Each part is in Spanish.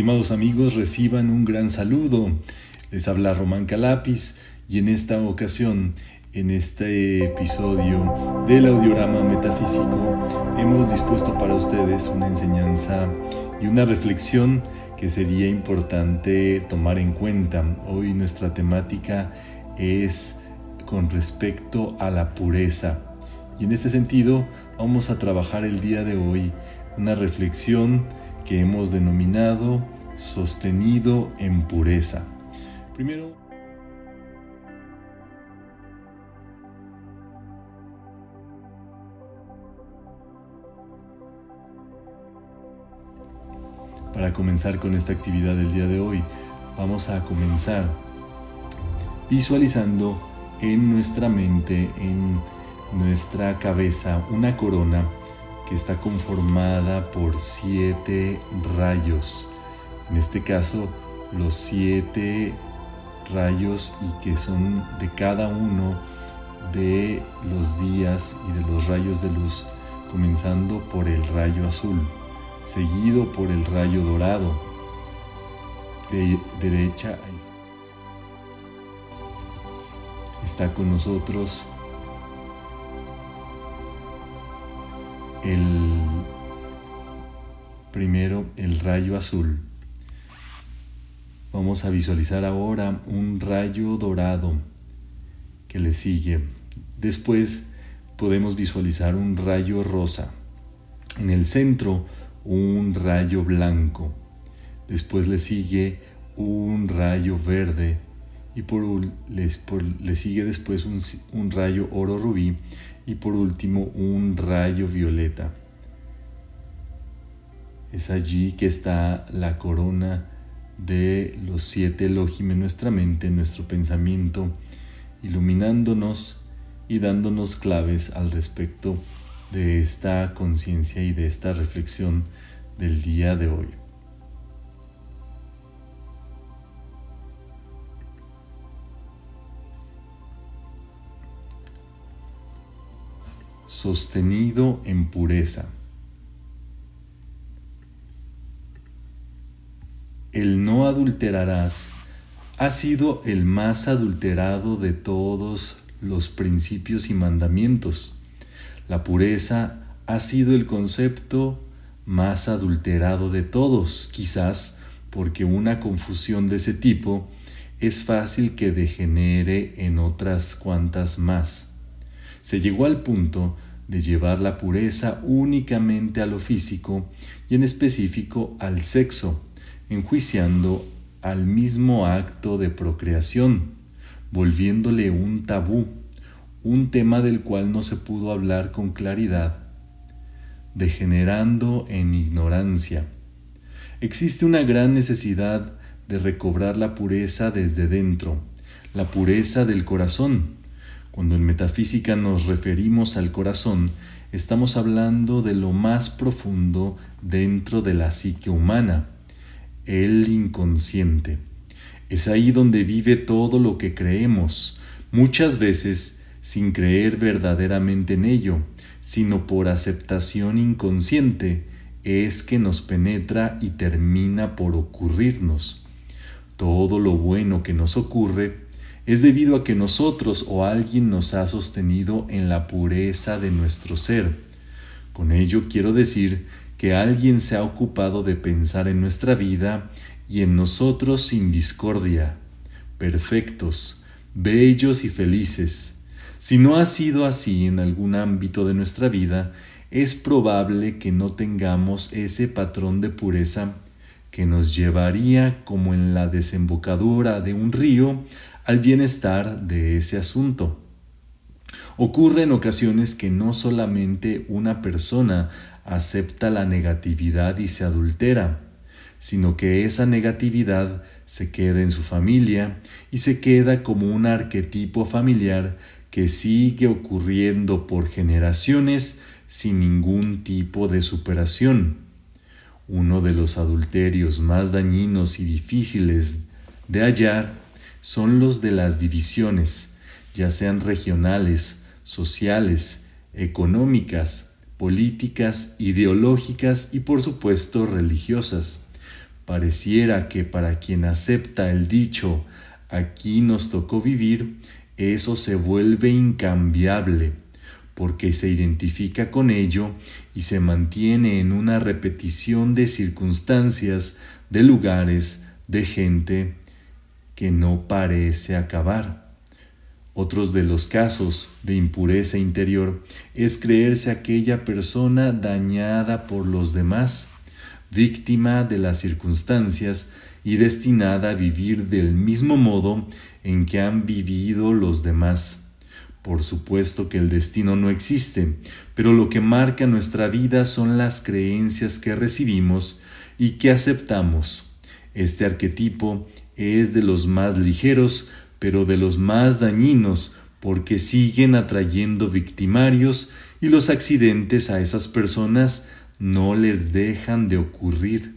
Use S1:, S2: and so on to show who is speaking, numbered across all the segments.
S1: Estimados amigos, reciban un gran saludo. Les habla Román Calapis y en esta ocasión, en este episodio del audiorama metafísico, hemos dispuesto para ustedes una enseñanza y una reflexión que sería importante tomar en cuenta. Hoy nuestra temática es con respecto a la pureza. Y en este sentido vamos a trabajar el día de hoy una reflexión que hemos denominado sostenido en pureza. Primero, para comenzar con esta actividad del día de hoy, vamos a comenzar visualizando en nuestra mente, en nuestra cabeza, una corona está conformada por siete rayos. En este caso, los siete rayos y que son de cada uno de los días y de los rayos de luz, comenzando por el rayo azul, seguido por el rayo dorado, de derecha a izquierda. Está con nosotros el primero el rayo azul. Vamos a visualizar ahora un rayo dorado que le sigue. Después podemos visualizar un rayo rosa. En el centro un rayo blanco. Después le sigue un rayo verde y por, le sigue después un rayo oro rubí y por último un rayo violeta. Es allí que está la corona de los siete Elohim en nuestra mente, en nuestro pensamiento, iluminándonos y dándonos claves al respecto de esta conciencia y de esta reflexión del día de hoy. Sostenido en pureza. El no adulterarás ha sido el más adulterado de todos los principios y mandamientos. La pureza ha sido el concepto más adulterado de todos, quizás porque una confusión de ese tipo es fácil que degenere en otras cuantas más. Se llegó al punto de llevar la pureza únicamente a lo físico y en específico al sexo, enjuiciando al mismo acto de procreación, volviéndole un tabú, un tema del cual no se pudo hablar con claridad, degenerando en ignorancia. Existe una gran necesidad de recobrar la pureza desde dentro, la pureza del corazón, cuando en metafísica nos referimos al corazón, estamos hablando de lo más profundo dentro de la psique humana, el inconsciente. Es ahí donde vive todo lo que creemos, muchas veces sin creer verdaderamente en ello, sino por aceptación inconsciente, es que nos penetra y termina por ocurrirnos. Todo lo bueno que nos ocurre es debido a que nosotros o alguien nos ha sostenido en la pureza de nuestro ser. Con ello quiero decir que alguien se ha ocupado de pensar en nuestra vida y en nosotros sin discordia, perfectos, bellos y felices. Si no ha sido así en algún ámbito de nuestra vida, es probable que no tengamos ese patrón de pureza que nos llevaría, como en la desembocadura de un río, al bienestar de ese asunto. Ocurre en ocasiones que no solamente una persona acepta la negatividad y se adultera, sino que esa negatividad se queda en su familia y se queda como un arquetipo familiar que sigue ocurriendo por generaciones sin ningún tipo de superación. Uno de los adulterios más dañinos y difíciles de hallar son los de las divisiones, ya sean regionales, sociales, económicas, políticas, ideológicas y por supuesto religiosas. pareciera que para quien acepta el dicho aquí nos tocó vivir, eso se vuelve incambiable, porque se identifica con ello y se mantiene en una repetición de circunstancias, de lugares, de gente que no parece acabar. Otros de los casos de impureza interior es creerse aquella persona dañada por los demás, víctima de las circunstancias y destinada a vivir del mismo modo en que han vivido los demás. Por supuesto que el destino no existe, pero lo que marca nuestra vida son las creencias que recibimos y que aceptamos. Este arquetipo es de los más ligeros, pero de los más dañinos, porque siguen atrayendo victimarios y los accidentes a esas personas no les dejan de ocurrir.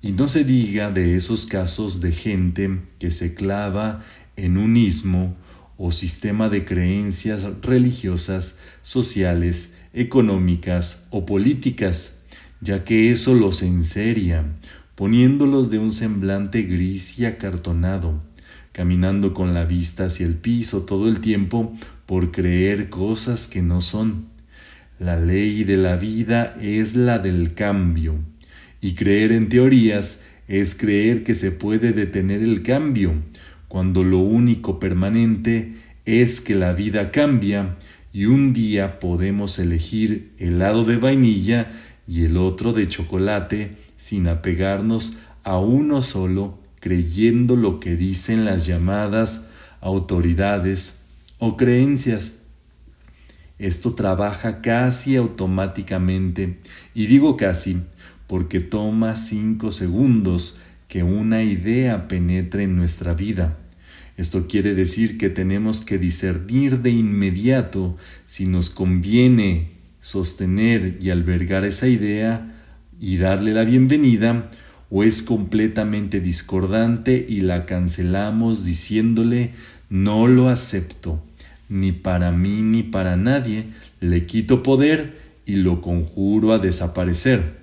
S1: Y no se diga de esos casos de gente que se clava en un ismo o sistema de creencias religiosas, sociales, económicas o políticas, ya que eso los enseria, poniéndolos de un semblante gris y acartonado, caminando con la vista hacia el piso todo el tiempo por creer cosas que no son. La ley de la vida es la del cambio y creer en teorías es creer que se puede detener el cambio, cuando lo único permanente es que la vida cambia y un día podemos elegir el lado de vainilla y el otro de chocolate sin apegarnos a uno solo creyendo lo que dicen las llamadas autoridades o creencias. Esto trabaja casi automáticamente, y digo casi porque toma cinco segundos que una idea penetre en nuestra vida. Esto quiere decir que tenemos que discernir de inmediato si nos conviene sostener y albergar esa idea y darle la bienvenida o es completamente discordante y la cancelamos diciéndole no lo acepto, ni para mí ni para nadie, le quito poder y lo conjuro a desaparecer.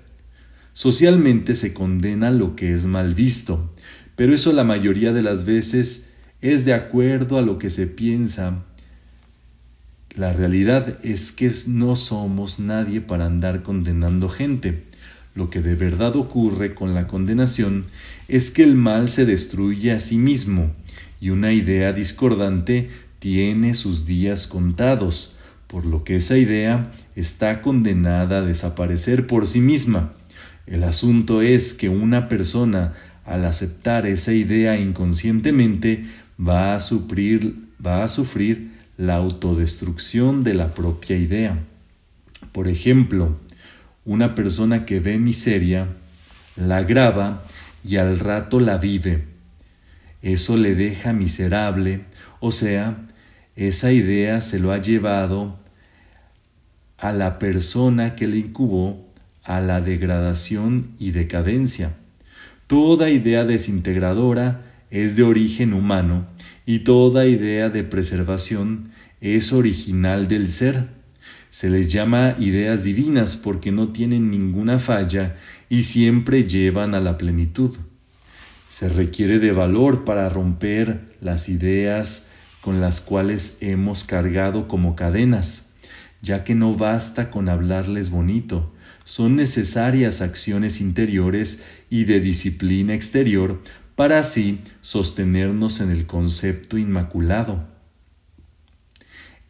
S1: Socialmente se condena lo que es mal visto, pero eso la mayoría de las veces es de acuerdo a lo que se piensa. La realidad es que no somos nadie para andar condenando gente. Lo que de verdad ocurre con la condenación es que el mal se destruye a sí mismo y una idea discordante tiene sus días contados, por lo que esa idea está condenada a desaparecer por sí misma. El asunto es que una persona, al aceptar esa idea inconscientemente, va a sufrir, va a sufrir la autodestrucción de la propia idea. Por ejemplo, una persona que ve miseria, la graba y al rato la vive. Eso le deja miserable, o sea, esa idea se lo ha llevado a la persona que le incubó a la degradación y decadencia. Toda idea desintegradora es de origen humano y toda idea de preservación es original del ser. Se les llama ideas divinas porque no tienen ninguna falla y siempre llevan a la plenitud. Se requiere de valor para romper las ideas con las cuales hemos cargado como cadenas, ya que no basta con hablarles bonito, son necesarias acciones interiores y de disciplina exterior para así sostenernos en el concepto inmaculado.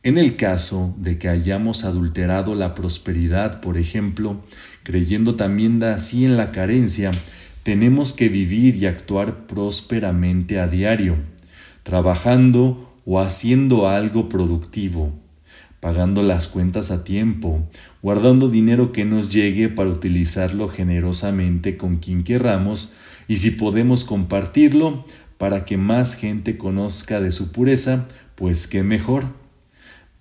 S1: En el caso de que hayamos adulterado la prosperidad, por ejemplo, creyendo también así en la carencia, tenemos que vivir y actuar prósperamente a diario, trabajando o haciendo algo productivo, pagando las cuentas a tiempo, guardando dinero que nos llegue para utilizarlo generosamente con quien querramos y si podemos compartirlo para que más gente conozca de su pureza, pues qué mejor.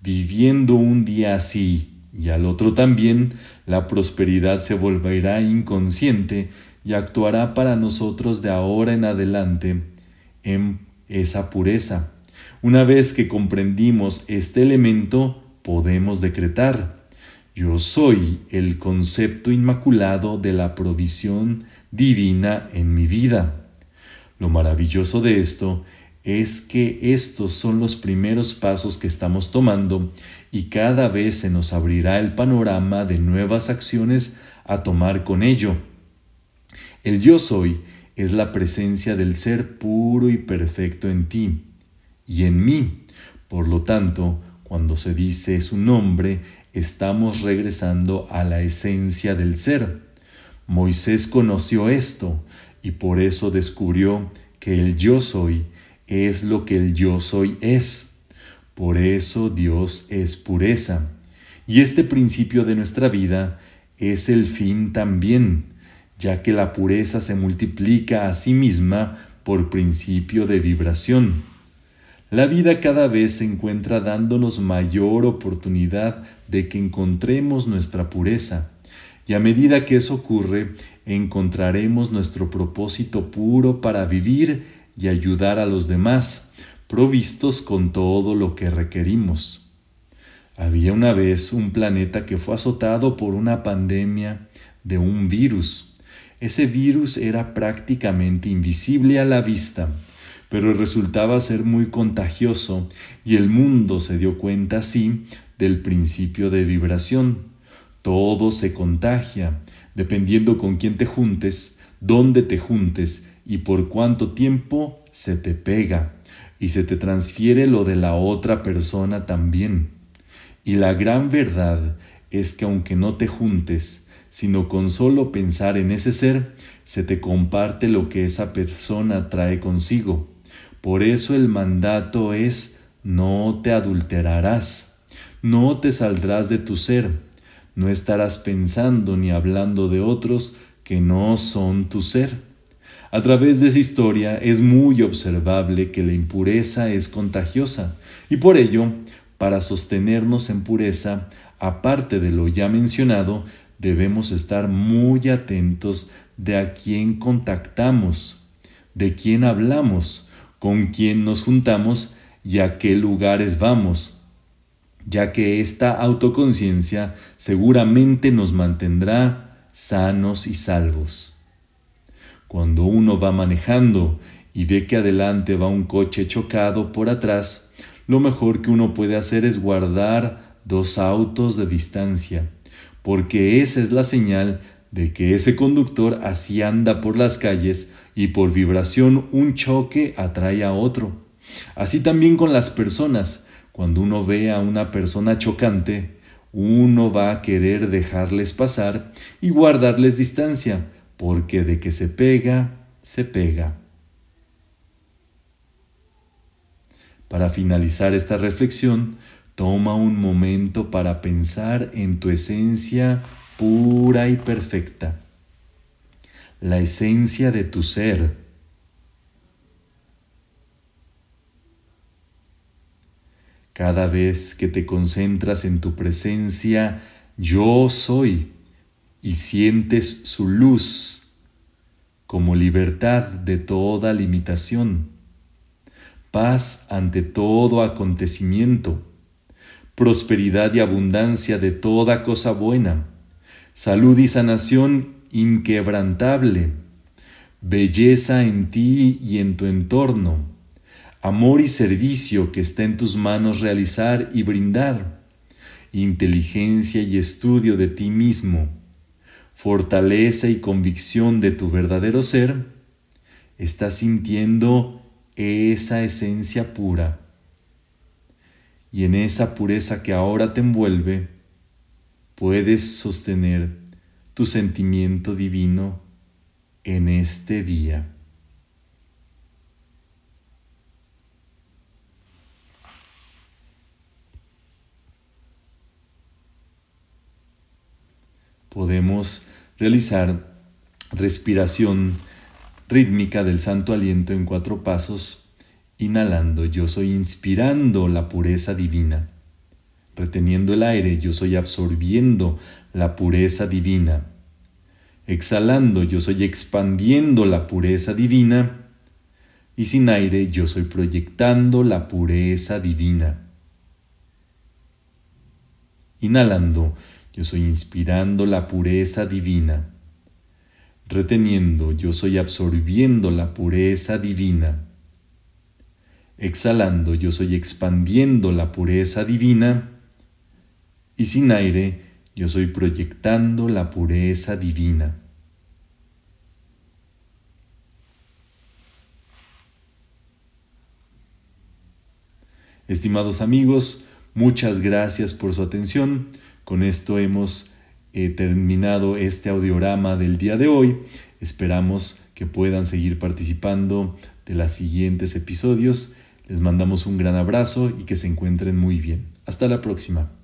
S1: Viviendo un día así y al otro también, la prosperidad se volverá inconsciente y actuará para nosotros de ahora en adelante en esa pureza. Una vez que comprendimos este elemento, podemos decretar, yo soy el concepto inmaculado de la provisión divina en mi vida. Lo maravilloso de esto es que estos son los primeros pasos que estamos tomando y cada vez se nos abrirá el panorama de nuevas acciones a tomar con ello. El yo soy es la presencia del ser puro y perfecto en ti y en mí. Por lo tanto, cuando se dice su nombre, estamos regresando a la esencia del ser. Moisés conoció esto y por eso descubrió que el yo soy es lo que el yo soy es. Por eso Dios es pureza. Y este principio de nuestra vida es el fin también, ya que la pureza se multiplica a sí misma por principio de vibración. La vida cada vez se encuentra dándonos mayor oportunidad de que encontremos nuestra pureza, y a medida que eso ocurre, encontraremos nuestro propósito puro para vivir y ayudar a los demás, provistos con todo lo que requerimos. Había una vez un planeta que fue azotado por una pandemia de un virus. Ese virus era prácticamente invisible a la vista, pero resultaba ser muy contagioso y el mundo se dio cuenta así del principio de vibración. Todo se contagia, dependiendo con quién te juntes, dónde te juntes y por cuánto tiempo se te pega y se te transfiere lo de la otra persona también. Y la gran verdad es que aunque no te juntes, sino con solo pensar en ese ser, se te comparte lo que esa persona trae consigo. Por eso el mandato es no te adulterarás, no te saldrás de tu ser, no estarás pensando ni hablando de otros que no son tu ser a través de esa historia es muy observable que la impureza es contagiosa y por ello, para sostenernos en pureza, aparte de lo ya mencionado, debemos estar muy atentos de a quién contactamos, de quién hablamos, con quién nos juntamos y a qué lugares vamos, ya que esta autoconciencia seguramente nos mantendrá sanos y salvos. Cuando uno va manejando y ve que adelante va un coche chocado por atrás, lo mejor que uno puede hacer es guardar dos autos de distancia, porque esa es la señal de que ese conductor así anda por las calles y por vibración un choque atrae a otro. Así también con las personas, cuando uno ve a una persona chocante, uno va a querer dejarles pasar y guardarles distancia, porque de que se pega, se pega. Para finalizar esta reflexión, toma un momento para pensar en tu esencia pura y perfecta, la esencia de tu ser. Cada vez que te concentras en tu presencia, yo soy, y sientes su luz como libertad de toda limitación, paz ante todo acontecimiento, prosperidad y abundancia de toda cosa buena, salud y sanación inquebrantable, belleza en ti y en tu entorno, amor y servicio que está en tus manos realizar y brindar, inteligencia y estudio de ti mismo, fortaleza y convicción de tu verdadero ser, estás sintiendo esa esencia pura. Y en esa pureza que ahora te envuelve, puedes sostener tu sentimiento divino en este día. Podemos realizar respiración rítmica del santo aliento en cuatro pasos, inhalando yo soy inspirando la pureza divina, reteniendo el aire yo soy absorbiendo la pureza divina, exhalando yo soy expandiendo la pureza divina, y sin aire yo soy proyectando la pureza divina. Inhalando yo soy inspirando la pureza divina, Reteniendo, yo soy absorbiendo la pureza divina. Exhalando, yo soy expandiendo la pureza divina. Y sin aire, yo soy proyectando la pureza divina. Estimados amigos, muchas gracias por su atención. Con esto hemos eh, terminado este audiorama del día de hoy. Esperamos que puedan seguir participando de los siguientes episodios. Les mandamos un gran abrazo y que se encuentren muy bien. Hasta la próxima.